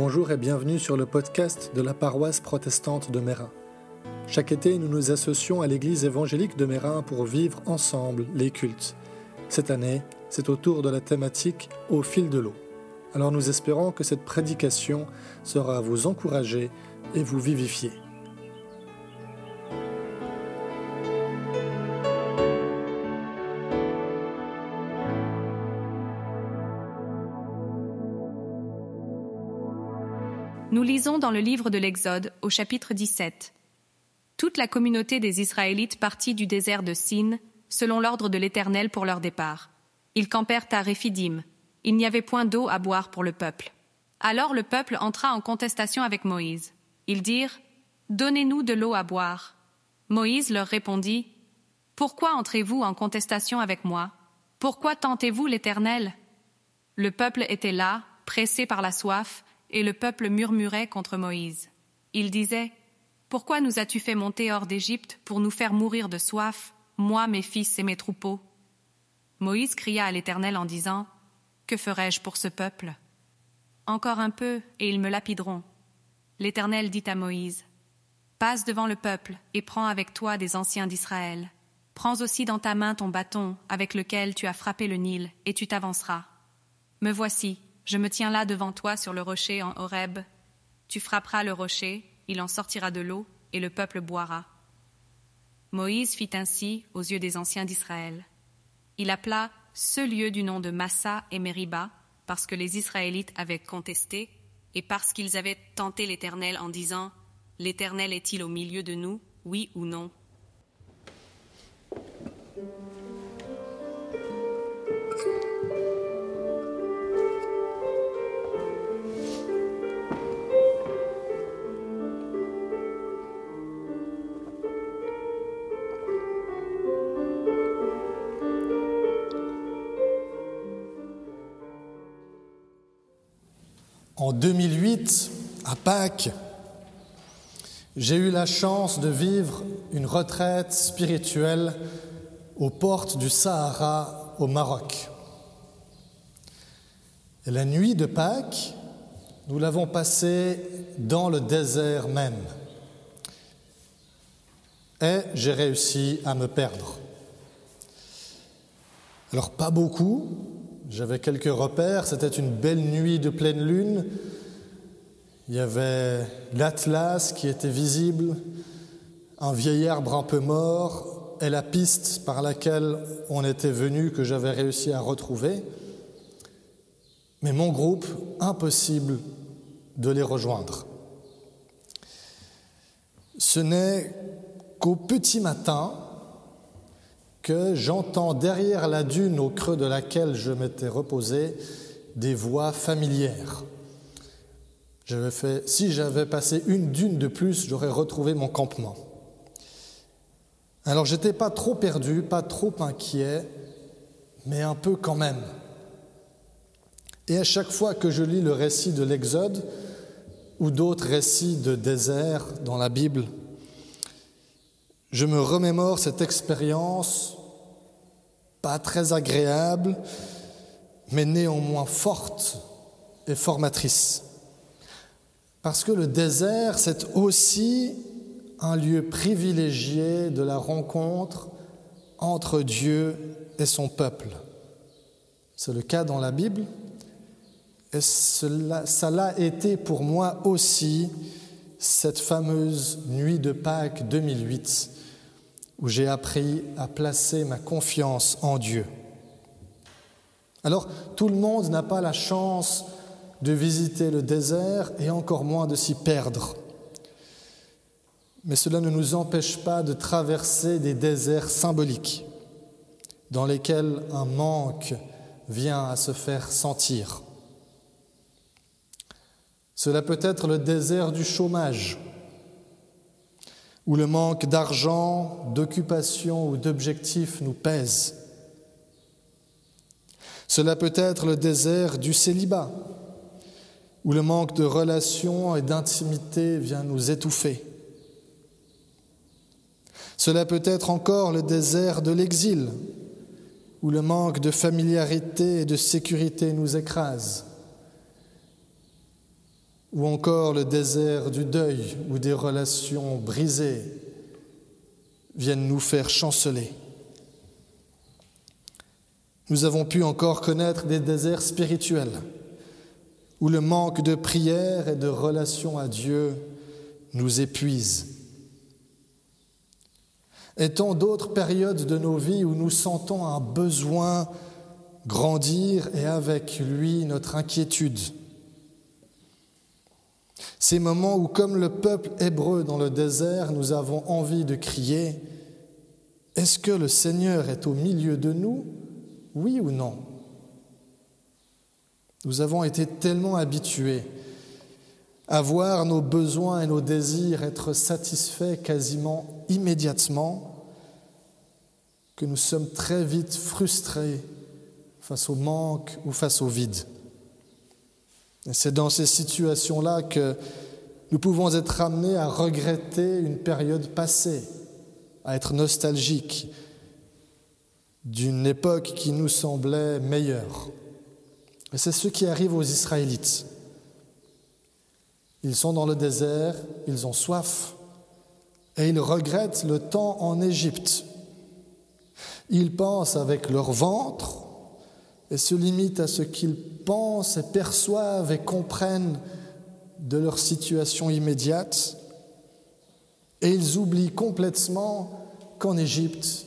Bonjour et bienvenue sur le podcast de la paroisse protestante de Mérin. Chaque été, nous nous associons à l'église évangélique de Mérin pour vivre ensemble les cultes. Cette année, c'est au tour de la thématique Au fil de l'eau. Alors nous espérons que cette prédication sera vous encourager et vous vivifier. Nous lisons dans le livre de l'Exode au chapitre 17. Toute la communauté des Israélites partit du désert de Sin, selon l'ordre de l'Éternel pour leur départ. Ils campèrent à Réphidim. Il n'y avait point d'eau à boire pour le peuple. Alors le peuple entra en contestation avec Moïse. Ils dirent Donnez-nous de l'eau à boire. Moïse leur répondit Pourquoi entrez-vous en contestation avec moi? Pourquoi tentez-vous l'Éternel? Le peuple était là, pressé par la soif, et le peuple murmurait contre Moïse. Il disait Pourquoi nous as-tu fait monter hors d'Égypte pour nous faire mourir de soif, moi, mes fils et mes troupeaux? Moïse cria à l'Éternel en disant Que ferai-je pour ce peuple? Encore un peu, et ils me lapideront. L'Éternel dit à Moïse Passe devant le peuple et prends avec toi des anciens d'Israël. Prends aussi dans ta main ton bâton avec lequel tu as frappé le Nil, et tu t'avanceras. Me voici, je me tiens là devant toi sur le rocher en Horeb. Tu frapperas le rocher, il en sortira de l'eau, et le peuple boira. Moïse fit ainsi aux yeux des anciens d'Israël. Il appela ce lieu du nom de Massa et Meriba, parce que les Israélites avaient contesté, et parce qu'ils avaient tenté l'Éternel en disant L'Éternel est-il au milieu de nous, oui ou non? En 2008, à Pâques, j'ai eu la chance de vivre une retraite spirituelle aux portes du Sahara au Maroc. La nuit de Pâques, nous l'avons passée dans le désert même. Et j'ai réussi à me perdre. Alors pas beaucoup, j'avais quelques repères, c'était une belle nuit de pleine lune. Il y avait l'Atlas qui était visible, un vieil arbre un peu mort et la piste par laquelle on était venu que j'avais réussi à retrouver. Mais mon groupe, impossible de les rejoindre. Ce n'est qu'au petit matin, que j'entends derrière la dune au creux de laquelle je m'étais reposé des voix familières. Si j'avais passé une dune de plus, j'aurais retrouvé mon campement. Alors j'étais pas trop perdu, pas trop inquiet, mais un peu quand même. Et à chaque fois que je lis le récit de l'Exode ou d'autres récits de désert dans la Bible, je me remémore cette expérience pas très agréable, mais néanmoins forte et formatrice. Parce que le désert, c'est aussi un lieu privilégié de la rencontre entre Dieu et son peuple. C'est le cas dans la Bible, et cela, ça l'a été pour moi aussi cette fameuse nuit de Pâques 2008 où j'ai appris à placer ma confiance en Dieu. Alors, tout le monde n'a pas la chance de visiter le désert et encore moins de s'y perdre. Mais cela ne nous empêche pas de traverser des déserts symboliques dans lesquels un manque vient à se faire sentir. Cela peut être le désert du chômage, où le manque d'argent, d'occupation ou d'objectifs nous pèse. Cela peut être le désert du célibat, où le manque de relations et d'intimité vient nous étouffer. Cela peut être encore le désert de l'exil, où le manque de familiarité et de sécurité nous écrase. Ou encore le désert du deuil où des relations brisées viennent nous faire chanceler. Nous avons pu encore connaître des déserts spirituels où le manque de prière et de relation à Dieu nous épuise. Et tant d'autres périodes de nos vies où nous sentons un besoin grandir et avec lui notre inquiétude. Ces moments où, comme le peuple hébreu dans le désert, nous avons envie de crier, Est-ce que le Seigneur est au milieu de nous Oui ou non? Nous avons été tellement habitués à voir nos besoins et nos désirs être satisfaits quasiment immédiatement que nous sommes très vite frustrés face au manque ou face au vide. C'est dans ces situations-là que nous pouvons être amenés à regretter une période passée, à être nostalgiques d'une époque qui nous semblait meilleure. Et c'est ce qui arrive aux Israélites. Ils sont dans le désert, ils ont soif et ils regrettent le temps en Égypte. Ils pensent avec leur ventre et se limitent à ce qu'ils pensent et perçoivent et comprennent de leur situation immédiate. Et ils oublient complètement qu'en Égypte,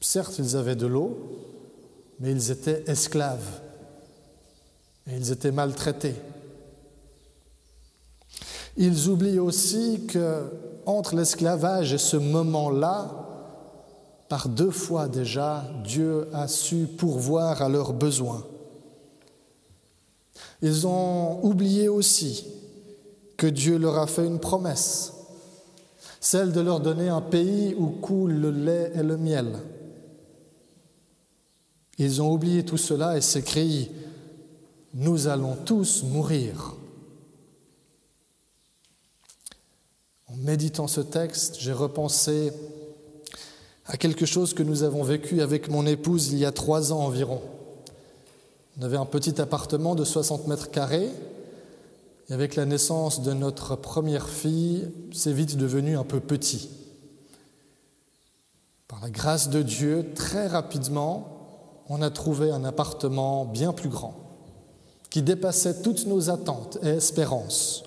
certes, ils avaient de l'eau, mais ils étaient esclaves et ils étaient maltraités. Ils oublient aussi que entre l'esclavage et ce moment-là, par deux fois déjà, Dieu a su pourvoir à leurs besoins. Ils ont oublié aussi que Dieu leur a fait une promesse, celle de leur donner un pays où coule le lait et le miel. Ils ont oublié tout cela et s'écrient, nous allons tous mourir. En méditant ce texte, j'ai repensé à quelque chose que nous avons vécu avec mon épouse il y a trois ans environ. On avait un petit appartement de 60 mètres carrés. Et avec la naissance de notre première fille, c'est vite devenu un peu petit. Par la grâce de Dieu, très rapidement, on a trouvé un appartement bien plus grand, qui dépassait toutes nos attentes et espérances.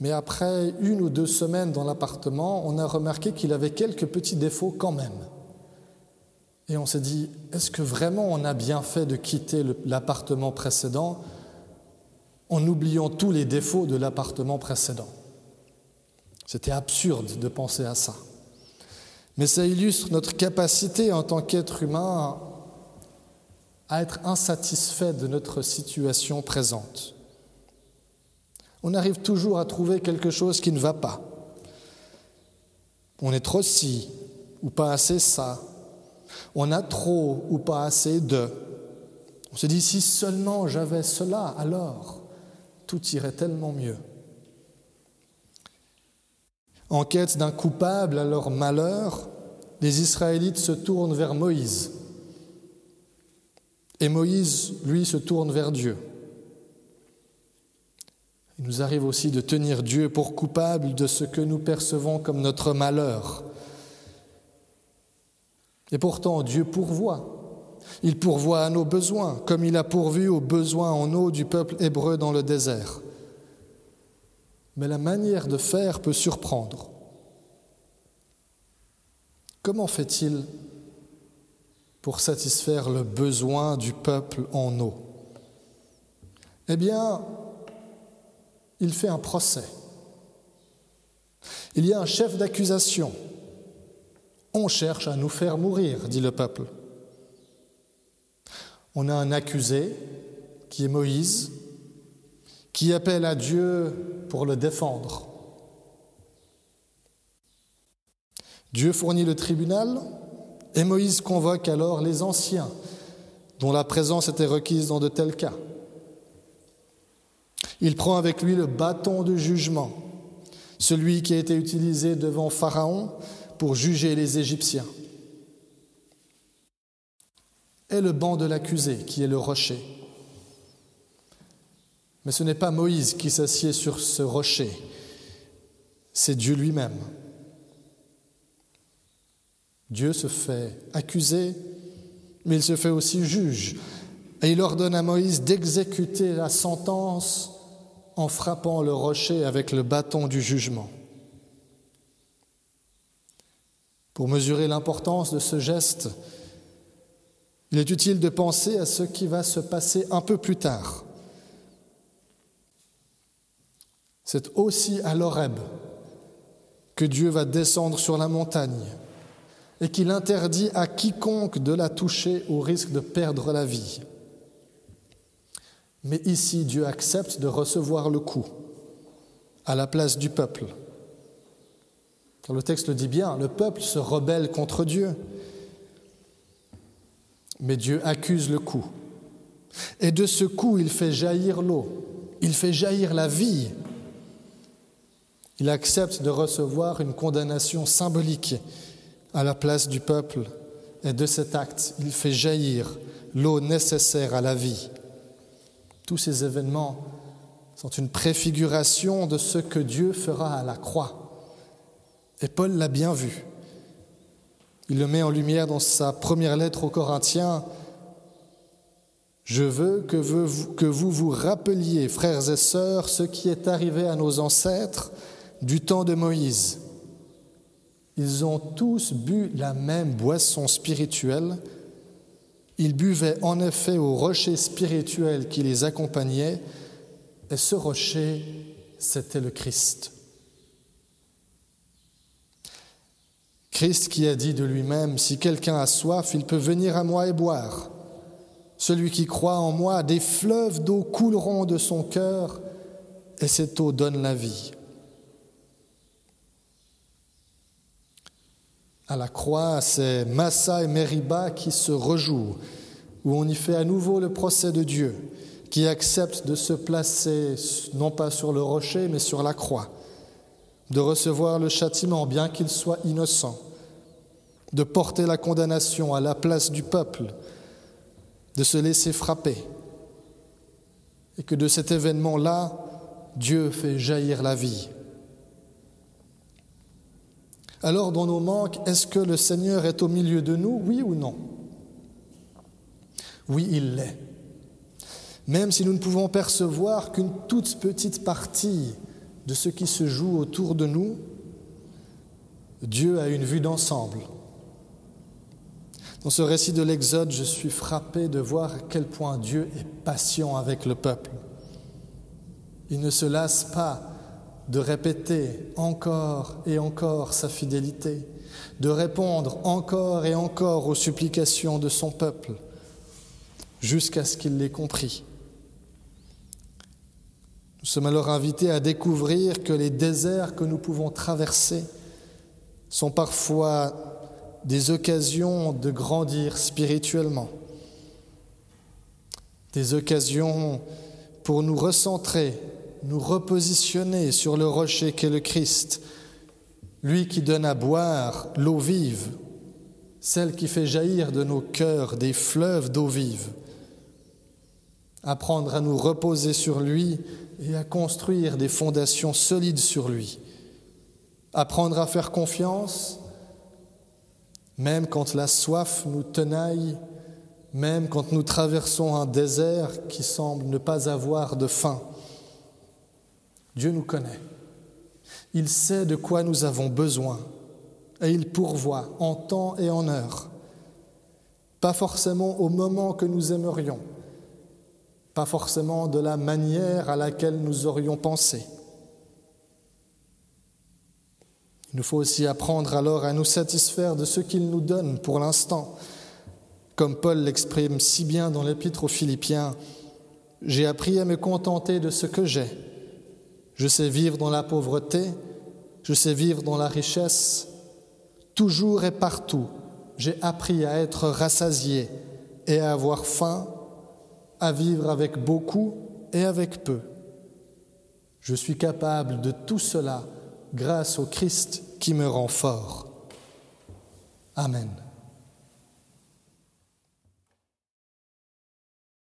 Mais après une ou deux semaines dans l'appartement, on a remarqué qu'il avait quelques petits défauts quand même. Et on s'est dit, est-ce que vraiment on a bien fait de quitter l'appartement précédent en oubliant tous les défauts de l'appartement précédent? C'était absurde de penser à ça. Mais ça illustre notre capacité en tant qu'être humain à être insatisfait de notre situation présente on arrive toujours à trouver quelque chose qui ne va pas. On est trop ci ou pas assez ça. On a trop ou pas assez de. On se dit si seulement j'avais cela, alors tout irait tellement mieux. En quête d'un coupable à leur malheur, les Israélites se tournent vers Moïse. Et Moïse, lui, se tourne vers Dieu. Il nous arrive aussi de tenir Dieu pour coupable de ce que nous percevons comme notre malheur. Et pourtant, Dieu pourvoit. Il pourvoit à nos besoins, comme il a pourvu aux besoins en eau du peuple hébreu dans le désert. Mais la manière de faire peut surprendre. Comment fait-il pour satisfaire le besoin du peuple en eau? Eh bien, il fait un procès. Il y a un chef d'accusation. On cherche à nous faire mourir, dit le peuple. On a un accusé, qui est Moïse, qui appelle à Dieu pour le défendre. Dieu fournit le tribunal et Moïse convoque alors les anciens dont la présence était requise dans de tels cas. Il prend avec lui le bâton de jugement, celui qui a été utilisé devant Pharaon pour juger les Égyptiens, et le banc de l'accusé, qui est le rocher. Mais ce n'est pas Moïse qui s'assied sur ce rocher, c'est Dieu lui-même. Dieu se fait accuser, mais il se fait aussi juge. Et il ordonne à Moïse d'exécuter la sentence en frappant le rocher avec le bâton du jugement. Pour mesurer l'importance de ce geste, il est utile de penser à ce qui va se passer un peu plus tard. C'est aussi à l'Oreb que Dieu va descendre sur la montagne et qu'il interdit à quiconque de la toucher au risque de perdre la vie. Mais ici, Dieu accepte de recevoir le coup à la place du peuple. Le texte le dit bien, le peuple se rebelle contre Dieu. Mais Dieu accuse le coup. Et de ce coup, il fait jaillir l'eau, il fait jaillir la vie. Il accepte de recevoir une condamnation symbolique à la place du peuple, et de cet acte, il fait jaillir l'eau nécessaire à la vie. Tous ces événements sont une préfiguration de ce que Dieu fera à la croix. Et Paul l'a bien vu. Il le met en lumière dans sa première lettre aux Corinthiens. Je veux que vous, vous vous rappeliez, frères et sœurs, ce qui est arrivé à nos ancêtres du temps de Moïse ils ont tous bu la même boisson spirituelle. Ils buvaient en effet au rocher spirituel qui les accompagnait, et ce rocher, c'était le Christ. Christ qui a dit de lui-même, si quelqu'un a soif, il peut venir à moi et boire. Celui qui croit en moi, des fleuves d'eau couleront de son cœur, et cette eau donne la vie. à la croix, c'est Massa et Meriba qui se rejouent, où on y fait à nouveau le procès de Dieu, qui accepte de se placer non pas sur le rocher, mais sur la croix, de recevoir le châtiment, bien qu'il soit innocent, de porter la condamnation à la place du peuple, de se laisser frapper, et que de cet événement-là, Dieu fait jaillir la vie. Alors, dans nos manques, est-ce que le Seigneur est au milieu de nous, oui ou non? Oui, il l'est. Même si nous ne pouvons percevoir qu'une toute petite partie de ce qui se joue autour de nous, Dieu a une vue d'ensemble. Dans ce récit de l'Exode, je suis frappé de voir à quel point Dieu est patient avec le peuple. Il ne se lasse pas de répéter encore et encore sa fidélité, de répondre encore et encore aux supplications de son peuple, jusqu'à ce qu'il l'ait compris. Nous sommes alors invités à découvrir que les déserts que nous pouvons traverser sont parfois des occasions de grandir spirituellement, des occasions pour nous recentrer nous repositionner sur le rocher qu'est le Christ, lui qui donne à boire l'eau vive, celle qui fait jaillir de nos cœurs des fleuves d'eau vive. Apprendre à nous reposer sur lui et à construire des fondations solides sur lui. Apprendre à faire confiance, même quand la soif nous tenaille, même quand nous traversons un désert qui semble ne pas avoir de fin. Dieu nous connaît. Il sait de quoi nous avons besoin et il pourvoit en temps et en heure. Pas forcément au moment que nous aimerions, pas forcément de la manière à laquelle nous aurions pensé. Il nous faut aussi apprendre alors à nous satisfaire de ce qu'il nous donne pour l'instant. Comme Paul l'exprime si bien dans l'épître aux Philippiens, j'ai appris à me contenter de ce que j'ai je sais vivre dans la pauvreté, je sais vivre dans la richesse. Toujours et partout, j'ai appris à être rassasié et à avoir faim, à vivre avec beaucoup et avec peu. Je suis capable de tout cela grâce au Christ qui me rend fort. Amen.